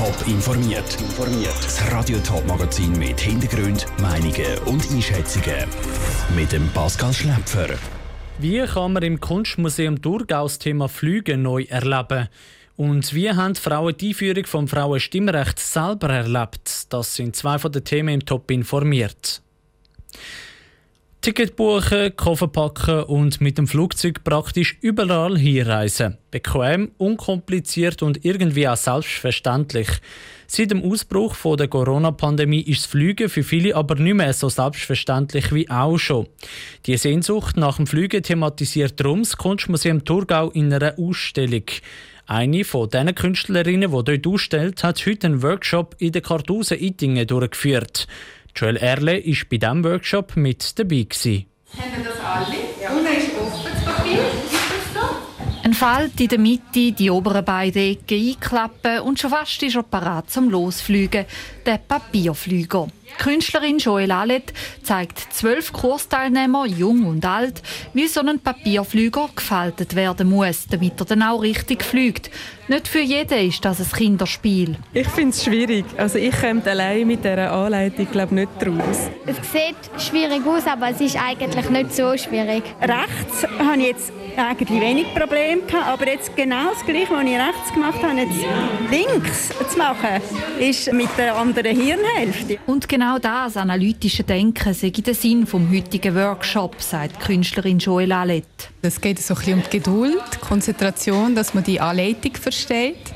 Top informiert. Das Radio Top Magazin mit Hintergrund, Meinungen und Einschätzungen mit dem Pascal Schläpfer. Wie kann man im Kunstmuseum Thurgau das Thema Flüge neu erleben? Und wie haben Frauen die Einführung vom Frauenstimmrecht selber erlebt? Das sind zwei von den Themen im Top informiert. Ticket buchen, Koffer packen und mit dem Flugzeug praktisch überall hinreisen. Bequem, unkompliziert und irgendwie auch selbstverständlich. Seit dem Ausbruch der Corona-Pandemie ist das Fliegen für viele aber nicht mehr so selbstverständlich wie auch schon. Die Sehnsucht nach dem Fliegen thematisiert darum das Kunstmuseum Thurgau in einer Ausstellung. Eine von diesen Künstlerinnen, die dort ausstellt, hat heute einen Workshop in der Kartuse Ittingen durchgeführt. Joel Erle war bei diesem Workshop mit dabei. Gewesen. Haben das alle? Ja. Unten ist offen das Papier. Ein Falt in der Mitte, die oberen beiden Ecken einklappen und schon fast ist er parat zum Losfliegen, der Papierflüger. Die Künstlerin Joel Allet zeigt zwölf Kursteilnehmer, jung und alt, wie so ein Papierflüger gefaltet werden muss, damit er dann auch richtig fliegt. Nicht für jeden ist das ein Kinderspiel. Ich finde es schwierig. Also ich komme allein mit dieser Anleitung glaube nicht raus. Es sieht schwierig aus, aber es ist eigentlich nicht so schwierig. Rechts habe ich jetzt eigentlich wenig Probleme gehabt, aber jetzt genau das Gleiche, was ich rechts gemacht habe, jetzt links zu machen, ist mit der anderen Hirnhälfte. Und genau das analytische Denken sei der Sinn vom heutigen Workshop, sagt Künstlerin Joel Allet. Es geht so ein bisschen um die Geduld, Konzentration, dass man die Anleitung versteht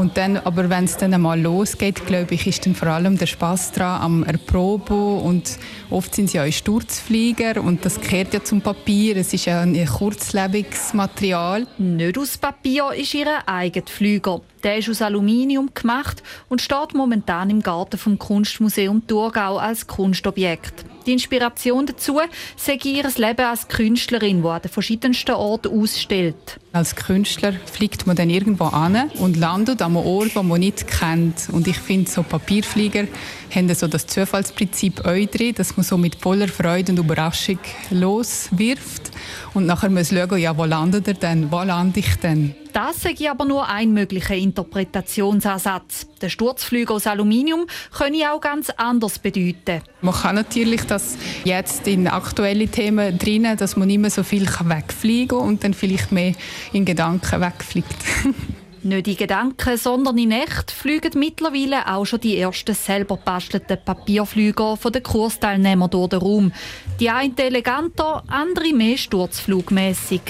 und dann, aber wenn es dann einmal losgeht, glaube ich, ist dann vor allem der Spaß daran am Erproben und oft sind sie ja Sturzflieger und das gehört ja zum Papier. Es ist ja ein kurzlebiges Material. Nicht aus Papier ist ihr eigener Flüger. Der ist aus Aluminium gemacht und steht momentan im Garten vom Kunstmuseum Thurgau als Kunstobjekt. Die Inspiration dazu sei ihr Leben als Künstlerin, die an den verschiedensten Orten ausstellt. Als Künstler fliegt man dann irgendwo an und landet an einem Ort, den man nicht kennt. Und ich finde, so Papierflieger haben so das Zufallsprinzip auch drin, dass man so mit voller Freude und Überraschung loswirft. Und nachher muss schauen, ja, wo landet er denn? Wo lande ich denn? Das sei aber nur ein möglicher Interpretationsansatz. Der Sturzflüger aus Aluminium könne auch ganz anders bedeuten. Man kann natürlich das jetzt in aktuelle Themen drinnen, dass man nicht mehr so viel wegfliegen kann und dann vielleicht mehr in Gedanken wegfliegt. Nicht in Gedanken, sondern in echt fliegen mittlerweile auch schon die ersten selber bastelten Papierflüger von den Kursteilnehmern durch den Raum. Die einen eleganter, andere mehr sturzflugmäßig.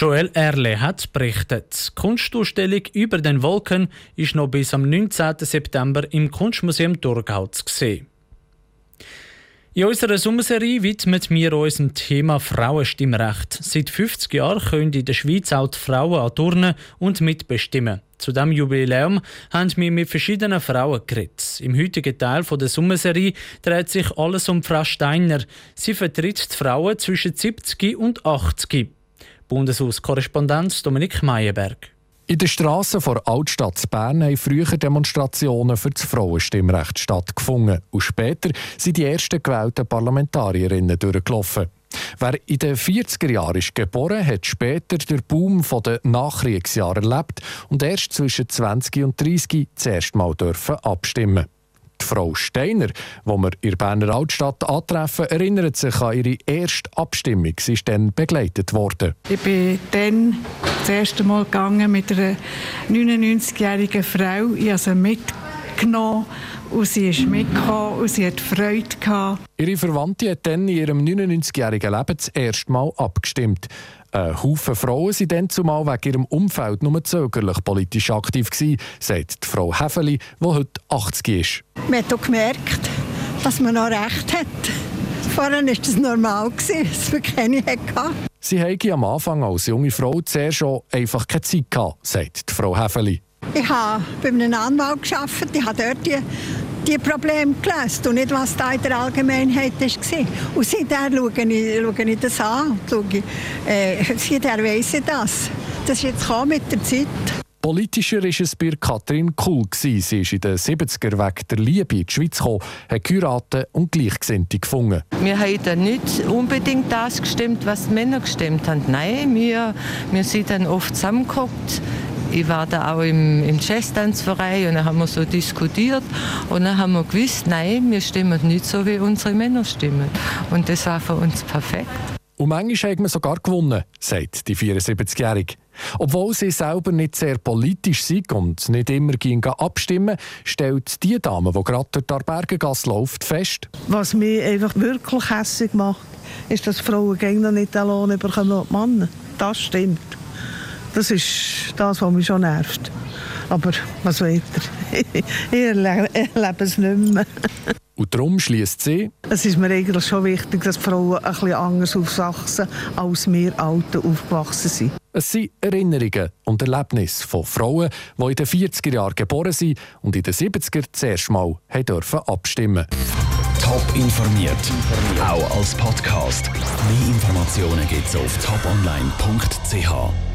Joel Erle hat berichtet. Die Kunstausstellung über den Wolken ist noch bis am 19. September im Kunstmuseum Thurgau zu sehen. In unserer Sommerserie widmen wir uns dem Thema Frauenstimmrecht. Seit 50 Jahren können in der Schweiz auch die Frauen an Turnen und mitbestimmen. Zu diesem Jubiläum haben wir mit verschiedenen Frauen geredet. Im heutigen Teil der Sommerserie dreht sich alles um Frau Steiner. Sie vertritt die Frauen zwischen 70 und 80. Bundeshauskorrespondent Dominik Meyerberg. In den Strassen der Altstadt Bern haben früher Demonstrationen für das Frauenstimmrecht stattgefunden. Und später sind die ersten gewählten Parlamentarierinnen durchgelaufen. Wer in den 40er Jahren ist geboren, hat später den Boom der Nachkriegsjahre erlebt und erst zwischen 20 und 30 zuerst mal dürfen abstimmen. Die Frau Steiner, die wir in der Berner Altstadt antreffen, erinnert sich an ihre erste Abstimmung. Sie ist dann begleitet worden. Ich bin dann das erste Mal gegangen mit einer 99-jährigen Frau. Ich habe sie mitgenommen und sie ist mitgekommen und sie hat Freude gehabt. Ihre Verwandte hat dann in ihrem 99-jährigen Leben das erste Mal abgestimmt. Ein Haufen Frauen waren dann zumal wegen ihrem Umfeld nur zögerlich politisch aktiv gewesen, sagt die Frau Häfeli, die heute 80 ist. Man hat auch gemerkt, dass man noch recht hat. Vorher war das normal, dass man keine hatte. Sie hatte am Anfang als junge Frau zuerst schon einfach keine Zeit gehabt, sagt die Frau Häfeli. Ich habe bei einem Anwalt gearbeitet, ich habe dort die, die Probleme gelöst und nicht, was da in der Allgemeinheit war. Und seitdem schaue ich, schaue ich das an. Schaue, äh, seitdem weiss ich das. Das ist jetzt mit der Zeit. Politischer war es bei Katrin Kuhl. Sie ist in den 70er wegen der Liebe in die Schweiz gekommen, hat geheiratet und Gleichgesinnte gefunden. Wir haben dann nicht unbedingt das gestimmt, was die Männer gestimmt haben. Nein, wir, wir sind dann oft zusammengeguckt Ich war da auch im, im Jazztanzverein und dann haben wir so diskutiert und dann haben wir gewusst, nein, wir stimmen nicht so, wie unsere Männer stimmen. Und das war für uns perfekt. Und manchmal haben wir sogar gewonnen, sagt die 74-Jährige. Obwohl sie selber nicht sehr politisch sind und nicht immer gegen abstimmen, stellt die Dame, die gerade durch die Bergengasse läuft, fest. Was mich einfach wirklich hässlich macht, ist, dass Frauen noch nicht den Lohn bekommen als Männer. Das stimmt. Das ist das, was mich schon nervt. Aber was weiter? ich erlebe es nicht mehr. Und darum schließt sie. Es ist mir eigentlich schon wichtig, dass Frauen ein bisschen anders aufwachsen, als wir Alten aufgewachsen sind. Es sind Erinnerungen und Erlebnisse von Frauen, die in den 40er Jahren geboren sind und in den 70er zuerst mal dürfen abstimmen Top informiert, auch als Podcast. Mehr Informationen gibt es auf toponline.ch.